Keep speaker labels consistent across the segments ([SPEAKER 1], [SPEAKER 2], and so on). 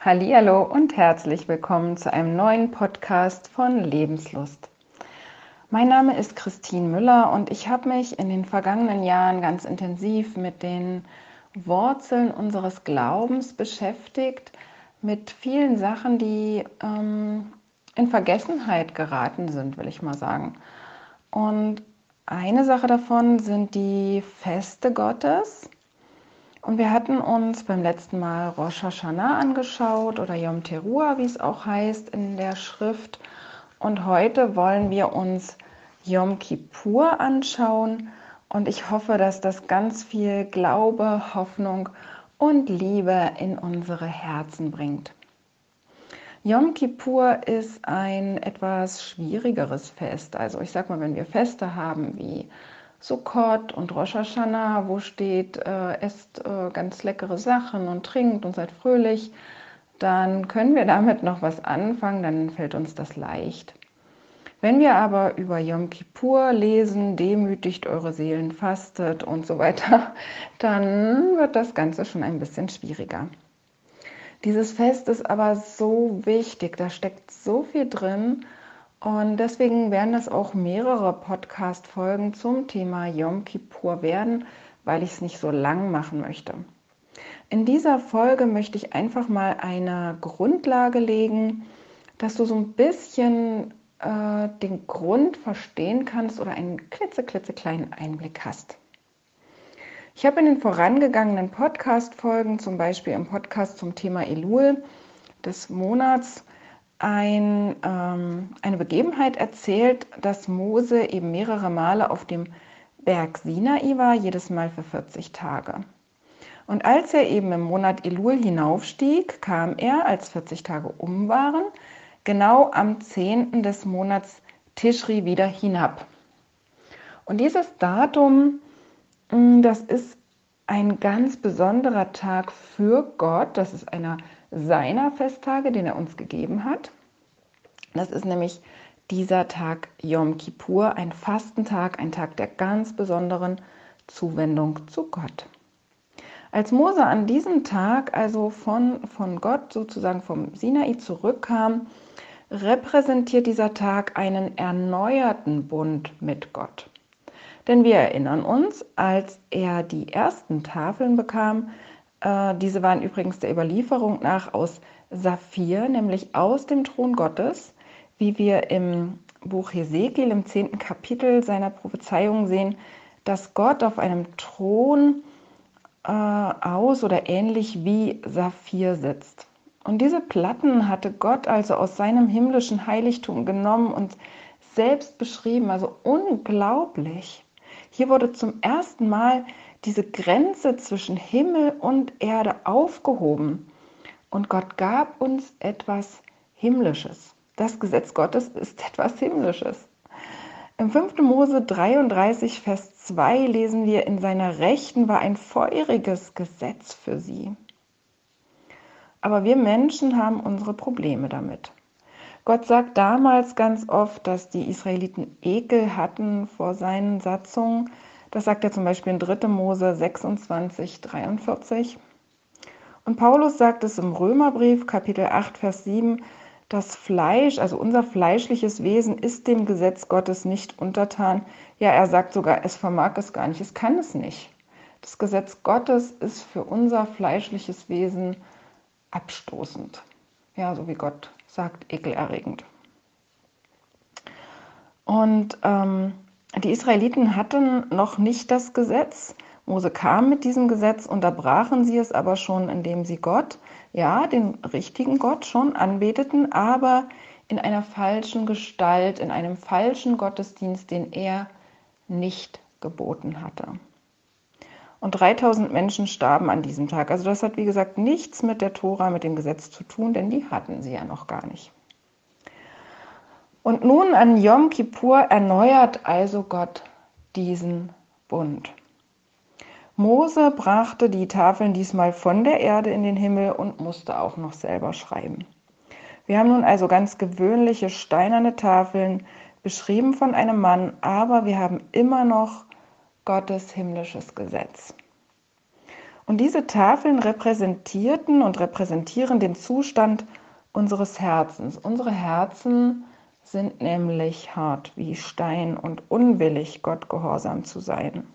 [SPEAKER 1] Hallo und herzlich willkommen zu einem neuen Podcast von Lebenslust. Mein Name ist Christine Müller und ich habe mich in den vergangenen Jahren ganz intensiv mit den Wurzeln unseres Glaubens beschäftigt, mit vielen Sachen, die ähm, in Vergessenheit geraten sind, will ich mal sagen. Und eine Sache davon sind die Feste Gottes und wir hatten uns beim letzten Mal Rosh Hashanah angeschaut oder Yom Teruah, wie es auch heißt in der Schrift. Und heute wollen wir uns Yom Kippur anschauen. Und ich hoffe, dass das ganz viel Glaube, Hoffnung und Liebe in unsere Herzen bringt. Yom Kippur ist ein etwas schwierigeres Fest. Also ich sag mal, wenn wir Feste haben wie Sukkot und Rosh Hashanah, wo steht, äh, esst äh, ganz leckere Sachen und trinkt und seid fröhlich, dann können wir damit noch was anfangen, dann fällt uns das leicht. Wenn wir aber über Yom Kippur lesen, demütigt eure Seelen, fastet und so weiter, dann wird das Ganze schon ein bisschen schwieriger. Dieses Fest ist aber so wichtig, da steckt so viel drin und deswegen werden es auch mehrere Podcast-Folgen zum Thema Yom Kippur werden, weil ich es nicht so lang machen möchte. In dieser Folge möchte ich einfach mal eine Grundlage legen, dass du so ein bisschen äh, den Grund verstehen kannst oder einen klitzeklitzekleinen Einblick hast. Ich habe in den vorangegangenen Podcast-Folgen, zum Beispiel im Podcast zum Thema Elul des Monats, ein, ähm, eine Begebenheit erzählt, dass Mose eben mehrere Male auf dem Berg Sinai war, jedes Mal für 40 Tage. Und als er eben im Monat Elul hinaufstieg, kam er, als 40 Tage um waren, genau am 10. des Monats Tischri wieder hinab. Und dieses Datum, mm, das ist ein ganz besonderer Tag für Gott. Das ist einer seiner Festtage, den er uns gegeben hat. Das ist nämlich dieser Tag Yom Kippur, ein Fastentag, ein Tag der ganz besonderen Zuwendung zu Gott. Als Mose an diesem Tag also von, von Gott sozusagen vom Sinai zurückkam, repräsentiert dieser Tag einen erneuerten Bund mit Gott. Denn wir erinnern uns, als er die ersten Tafeln bekam, äh, diese waren übrigens der Überlieferung nach aus Saphir, nämlich aus dem Thron Gottes, wie wir im Buch Hesekiel im zehnten Kapitel seiner Prophezeiung sehen, dass Gott auf einem Thron äh, aus oder ähnlich wie Saphir sitzt. Und diese Platten hatte Gott also aus seinem himmlischen Heiligtum genommen und selbst beschrieben, also unglaublich. Hier wurde zum ersten Mal diese Grenze zwischen Himmel und Erde aufgehoben. Und Gott gab uns etwas Himmlisches. Das Gesetz Gottes ist etwas Himmlisches. Im 5. Mose 33, Vers 2 lesen wir, in seiner Rechten war ein feuriges Gesetz für sie. Aber wir Menschen haben unsere Probleme damit. Gott sagt damals ganz oft, dass die Israeliten Ekel hatten vor seinen Satzungen, das sagt er zum Beispiel in 3. Mose 26, 43. Und Paulus sagt es im Römerbrief, Kapitel 8, Vers 7, das Fleisch, also unser fleischliches Wesen, ist dem Gesetz Gottes nicht untertan. Ja, er sagt sogar, es vermag es gar nicht, es kann es nicht. Das Gesetz Gottes ist für unser fleischliches Wesen abstoßend. Ja, so wie Gott sagt, ekelerregend. Und ähm, die Israeliten hatten noch nicht das Gesetz. Mose kam mit diesem Gesetz, unterbrachen sie es aber schon, indem sie Gott, ja, den richtigen Gott schon anbeteten, aber in einer falschen Gestalt, in einem falschen Gottesdienst, den er nicht geboten hatte. Und 3000 Menschen starben an diesem Tag. Also das hat, wie gesagt, nichts mit der Tora, mit dem Gesetz zu tun, denn die hatten sie ja noch gar nicht. Und nun an Yom Kippur erneuert also Gott diesen Bund. Mose brachte die Tafeln diesmal von der Erde in den Himmel und musste auch noch selber schreiben. Wir haben nun also ganz gewöhnliche steinerne Tafeln, beschrieben von einem Mann, aber wir haben immer noch Gottes himmlisches Gesetz. Und diese Tafeln repräsentierten und repräsentieren den Zustand unseres Herzens. Unsere Herzen sind nämlich hart wie Stein und unwillig, Gott gehorsam zu sein.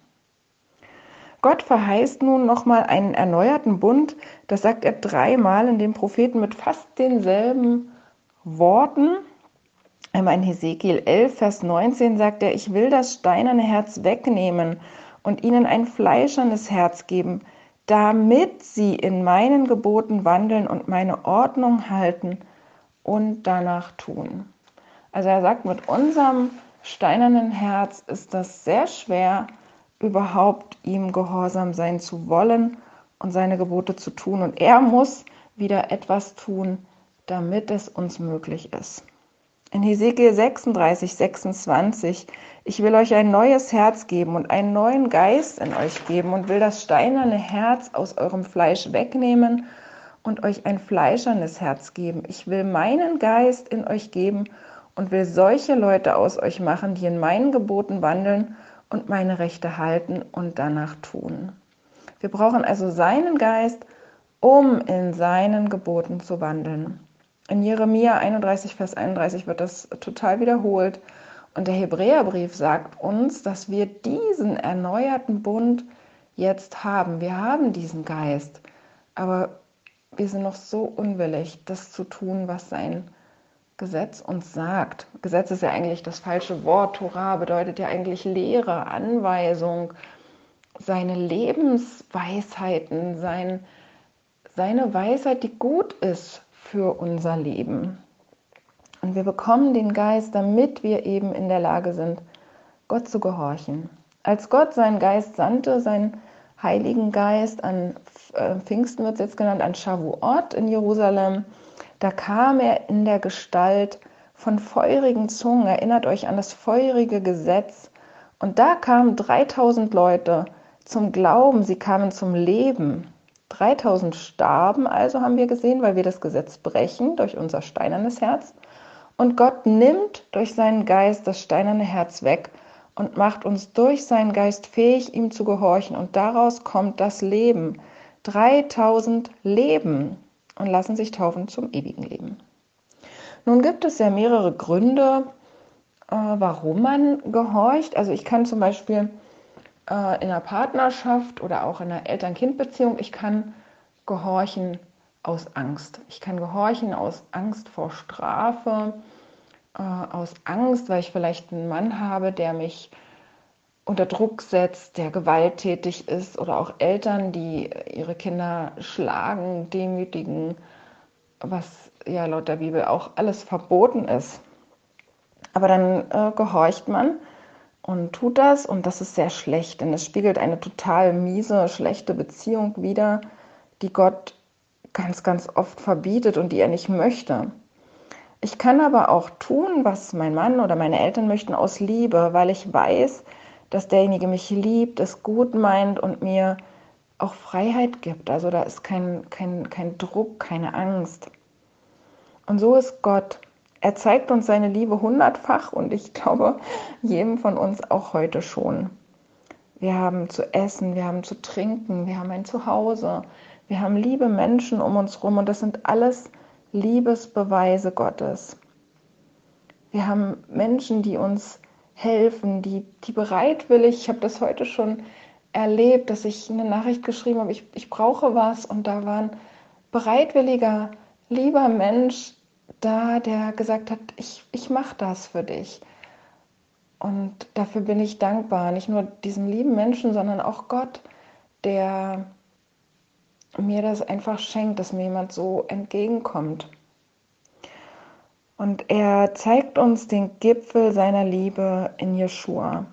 [SPEAKER 1] Gott verheißt nun nochmal einen erneuerten Bund. Das sagt er dreimal in dem Propheten mit fast denselben Worten. Einmal in Hesekiel 11, Vers 19 sagt er, ich will das steinerne Herz wegnehmen und ihnen ein fleischernes Herz geben, damit sie in meinen Geboten wandeln und meine Ordnung halten und danach tun. Also er sagt, mit unserem steinernen Herz ist das sehr schwer, überhaupt ihm gehorsam sein zu wollen und seine Gebote zu tun. Und er muss wieder etwas tun, damit es uns möglich ist. In Hesekiel 36, 26, ich will euch ein neues Herz geben und einen neuen Geist in euch geben und will das steinerne Herz aus eurem Fleisch wegnehmen und euch ein fleischernes Herz geben. Ich will meinen Geist in euch geben und will solche Leute aus euch machen, die in meinen Geboten wandeln und meine Rechte halten und danach tun. Wir brauchen also seinen Geist, um in seinen Geboten zu wandeln. In Jeremia 31, Vers 31 wird das total wiederholt. Und der Hebräerbrief sagt uns, dass wir diesen erneuerten Bund jetzt haben. Wir haben diesen Geist, aber wir sind noch so unwillig, das zu tun, was sein Gesetz uns sagt. Gesetz ist ja eigentlich das falsche Wort. Torah bedeutet ja eigentlich Lehre, Anweisung, seine Lebensweisheiten, sein, seine Weisheit, die gut ist für unser Leben. Und wir bekommen den Geist, damit wir eben in der Lage sind, Gott zu gehorchen. Als Gott seinen Geist sandte, seinen Heiligen Geist an äh, Pfingsten wird es jetzt genannt, an Shavuot in Jerusalem, da kam er in der Gestalt von feurigen Zungen. Erinnert euch an das feurige Gesetz. Und da kamen 3000 Leute zum Glauben, sie kamen zum Leben. 3000 starben also, haben wir gesehen, weil wir das Gesetz brechen durch unser steinernes Herz. Und Gott nimmt durch seinen Geist das steinerne Herz weg und macht uns durch seinen Geist fähig, ihm zu gehorchen. Und daraus kommt das Leben. 3000 Leben und lassen sich taufen zum ewigen Leben. Nun gibt es ja mehrere Gründe, äh, warum man gehorcht. Also ich kann zum Beispiel äh, in einer Partnerschaft oder auch in einer Eltern-Kind-Beziehung, ich kann gehorchen aus Angst. Ich kann gehorchen aus Angst vor Strafe, äh, aus Angst, weil ich vielleicht einen Mann habe, der mich unter Druck setzt, der gewalttätig ist oder auch Eltern, die ihre Kinder schlagen, demütigen, was ja laut der Bibel auch alles verboten ist. Aber dann äh, gehorcht man und tut das und das ist sehr schlecht, denn es spiegelt eine total miese, schlechte Beziehung wider, die Gott ganz, ganz oft verbietet und die er nicht möchte. Ich kann aber auch tun, was mein Mann oder meine Eltern möchten aus Liebe, weil ich weiß, dass derjenige mich liebt, es gut meint und mir auch Freiheit gibt. Also da ist kein, kein, kein Druck, keine Angst. Und so ist Gott. Er zeigt uns seine Liebe hundertfach und ich glaube, jedem von uns auch heute schon. Wir haben zu essen, wir haben zu trinken, wir haben ein Zuhause, wir haben liebe Menschen um uns herum und das sind alles Liebesbeweise Gottes. Wir haben Menschen, die uns helfen, die, die bereitwillig, ich habe das heute schon erlebt, dass ich eine Nachricht geschrieben habe, ich, ich brauche was und da war ein bereitwilliger, lieber Mensch da, der gesagt hat, ich, ich mache das für dich. Und dafür bin ich dankbar, nicht nur diesem lieben Menschen, sondern auch Gott, der mir das einfach schenkt, dass mir jemand so entgegenkommt. Und er zeigt uns den Gipfel seiner Liebe in Jeshua.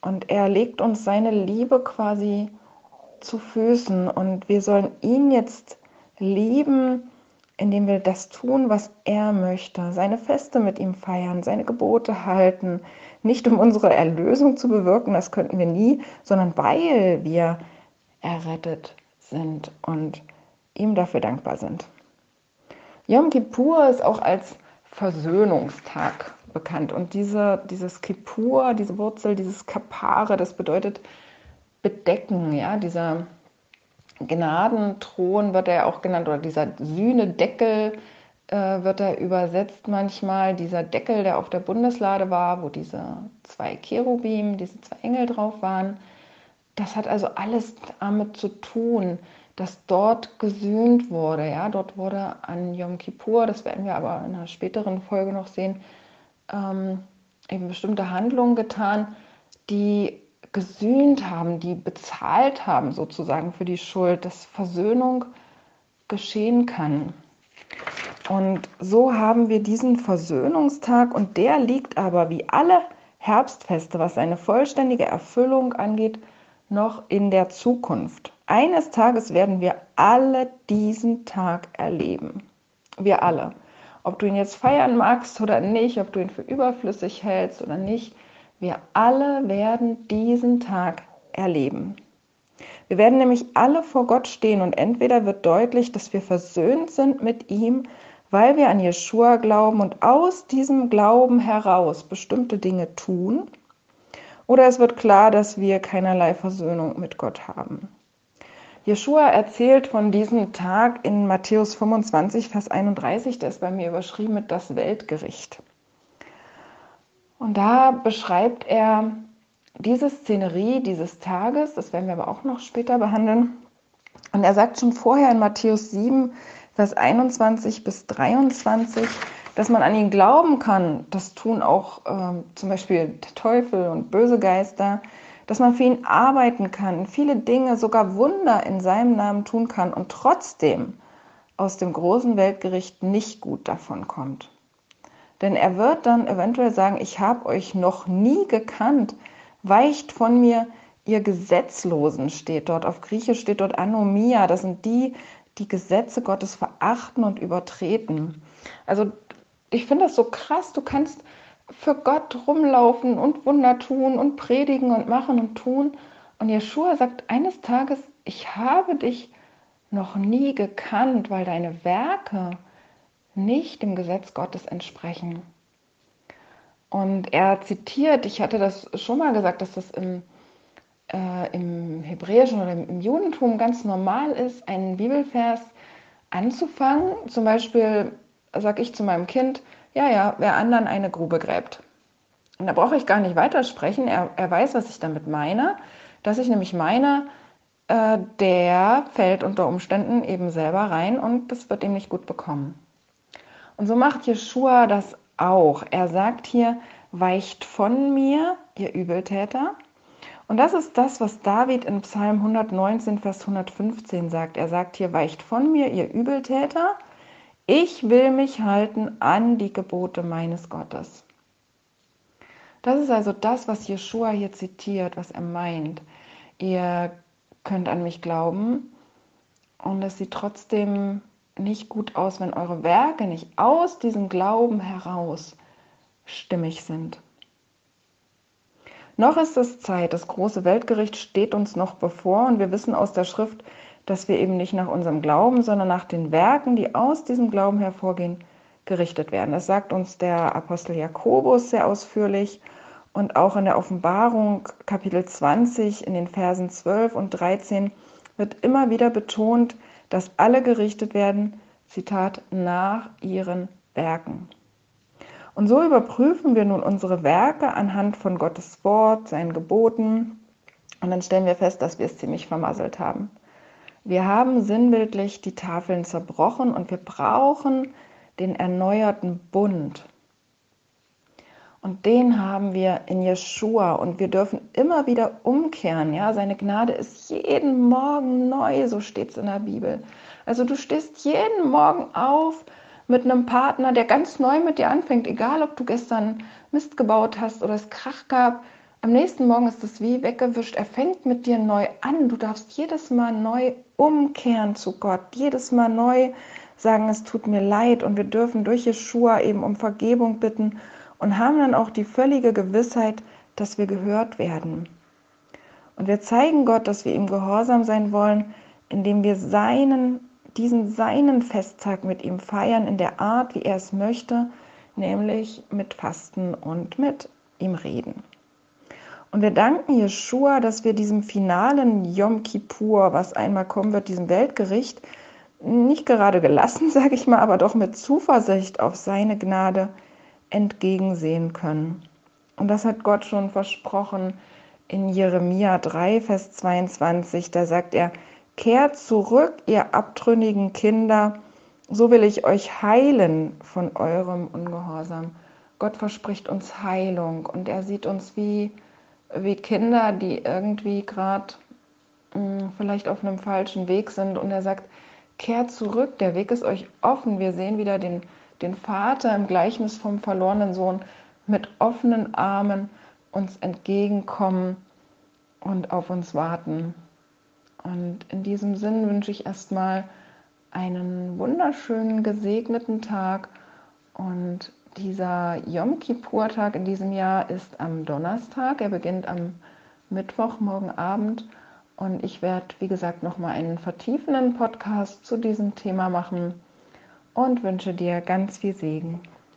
[SPEAKER 1] Und er legt uns seine Liebe quasi zu Füßen. Und wir sollen ihn jetzt lieben, indem wir das tun, was er möchte. Seine Feste mit ihm feiern, seine Gebote halten. Nicht um unsere Erlösung zu bewirken, das könnten wir nie, sondern weil wir errettet sind und ihm dafür dankbar sind. Yom Kippur ist auch als Versöhnungstag bekannt. Und diese, dieses Kippur, diese Wurzel, dieses Kapare, das bedeutet bedecken, ja, dieser, Gnadenthron wird er auch genannt, oder dieser Sühnedeckel äh, wird er übersetzt manchmal. Dieser Deckel, der auf der Bundeslade war, wo diese zwei Cherubim, diese zwei Engel drauf waren. Das hat also alles damit zu tun, dass dort gesühnt wurde. Ja, dort wurde an Yom Kippur, das werden wir aber in einer späteren Folge noch sehen, ähm, eben bestimmte Handlungen getan, die gesühnt haben, die bezahlt haben sozusagen für die Schuld, dass Versöhnung geschehen kann. Und so haben wir diesen Versöhnungstag und der liegt aber wie alle Herbstfeste, was eine vollständige Erfüllung angeht, noch in der Zukunft. Eines Tages werden wir alle diesen Tag erleben. Wir alle. Ob du ihn jetzt feiern magst oder nicht, ob du ihn für überflüssig hältst oder nicht, wir alle werden diesen Tag erleben. Wir werden nämlich alle vor Gott stehen und entweder wird deutlich, dass wir versöhnt sind mit ihm, weil wir an Jeshua glauben und aus diesem Glauben heraus bestimmte Dinge tun, oder es wird klar, dass wir keinerlei Versöhnung mit Gott haben. Jeshua erzählt von diesem Tag in Matthäus 25, Vers 31, der ist bei mir überschrieben mit das Weltgericht. Und da beschreibt er diese Szenerie dieses Tages, das werden wir aber auch noch später behandeln. Und er sagt schon vorher in Matthäus 7, Vers 21 bis 23, dass man an ihn glauben kann. Das tun auch äh, zum Beispiel der Teufel und böse Geister, dass man für ihn arbeiten kann, viele Dinge, sogar Wunder in seinem Namen tun kann und trotzdem aus dem großen Weltgericht nicht gut davon kommt. Denn er wird dann eventuell sagen, ich habe euch noch nie gekannt, weicht von mir, ihr Gesetzlosen steht dort. Auf Griechisch steht dort Anomia. Das sind die, die Gesetze Gottes verachten und übertreten. Also ich finde das so krass. Du kannst für Gott rumlaufen und Wunder tun und predigen und machen und tun. Und Jeschua sagt eines Tages, ich habe dich noch nie gekannt, weil deine Werke nicht dem Gesetz Gottes entsprechen. Und er zitiert, ich hatte das schon mal gesagt, dass das im, äh, im Hebräischen oder im Judentum ganz normal ist, einen Bibelvers anzufangen. Zum Beispiel sage ich zu meinem Kind, ja, ja, wer anderen eine Grube gräbt. Und da brauche ich gar nicht weitersprechen. Er, er weiß, was ich damit meine. Dass ich nämlich meine, äh, der fällt unter Umständen eben selber rein und das wird ihm nicht gut bekommen. Und so macht Jeschua das auch. Er sagt hier, weicht von mir, ihr Übeltäter. Und das ist das, was David in Psalm 119, Vers 115 sagt. Er sagt hier, weicht von mir, ihr Übeltäter. Ich will mich halten an die Gebote meines Gottes. Das ist also das, was Jeschua hier zitiert, was er meint. Ihr könnt an mich glauben und es sieht trotzdem nicht gut aus, wenn eure Werke nicht aus diesem Glauben heraus stimmig sind. Noch ist es Zeit, das große Weltgericht steht uns noch bevor und wir wissen aus der Schrift, dass wir eben nicht nach unserem Glauben, sondern nach den Werken, die aus diesem Glauben hervorgehen, gerichtet werden. Das sagt uns der Apostel Jakobus sehr ausführlich und auch in der Offenbarung Kapitel 20 in den Versen 12 und 13 wird immer wieder betont, dass alle gerichtet werden, Zitat, nach ihren Werken. Und so überprüfen wir nun unsere Werke anhand von Gottes Wort, seinen Geboten, und dann stellen wir fest, dass wir es ziemlich vermasselt haben. Wir haben sinnbildlich die Tafeln zerbrochen und wir brauchen den erneuerten Bund. Und den haben wir in Jeshua und wir dürfen immer wieder umkehren. Ja, seine Gnade ist jeden Morgen neu, so steht es in der Bibel. Also du stehst jeden Morgen auf mit einem Partner, der ganz neu mit dir anfängt, egal ob du gestern Mist gebaut hast oder es Krach gab. Am nächsten Morgen ist es wie weggewischt. Er fängt mit dir neu an. Du darfst jedes Mal neu umkehren zu Gott, jedes Mal neu sagen, es tut mir leid und wir dürfen durch Jeshua eben um Vergebung bitten und haben dann auch die völlige Gewissheit, dass wir gehört werden. Und wir zeigen Gott, dass wir ihm gehorsam sein wollen, indem wir seinen, diesen seinen Festtag mit ihm feiern in der Art, wie er es möchte, nämlich mit Fasten und mit ihm reden. Und wir danken Jeshua, dass wir diesem finalen Yom Kippur, was einmal kommen wird, diesem Weltgericht, nicht gerade gelassen, sage ich mal, aber doch mit Zuversicht auf seine Gnade entgegensehen können. Und das hat Gott schon versprochen in Jeremia 3, Vers 22. Da sagt er, kehrt zurück, ihr abtrünnigen Kinder, so will ich euch heilen von eurem Ungehorsam. Gott verspricht uns Heilung und er sieht uns wie, wie Kinder, die irgendwie gerade hm, vielleicht auf einem falschen Weg sind und er sagt, kehrt zurück, der Weg ist euch offen. Wir sehen wieder den, den Vater im Gleichnis vom verlorenen Sohn mit offenen Armen uns entgegenkommen und auf uns warten. Und in diesem Sinn wünsche ich erstmal einen wunderschönen, gesegneten Tag. Und dieser Yom Kippur-Tag in diesem Jahr ist am Donnerstag. Er beginnt am Mittwoch, morgen Abend. Und ich werde, wie gesagt, nochmal einen vertiefenden Podcast zu diesem Thema machen und wünsche dir ganz viel Segen.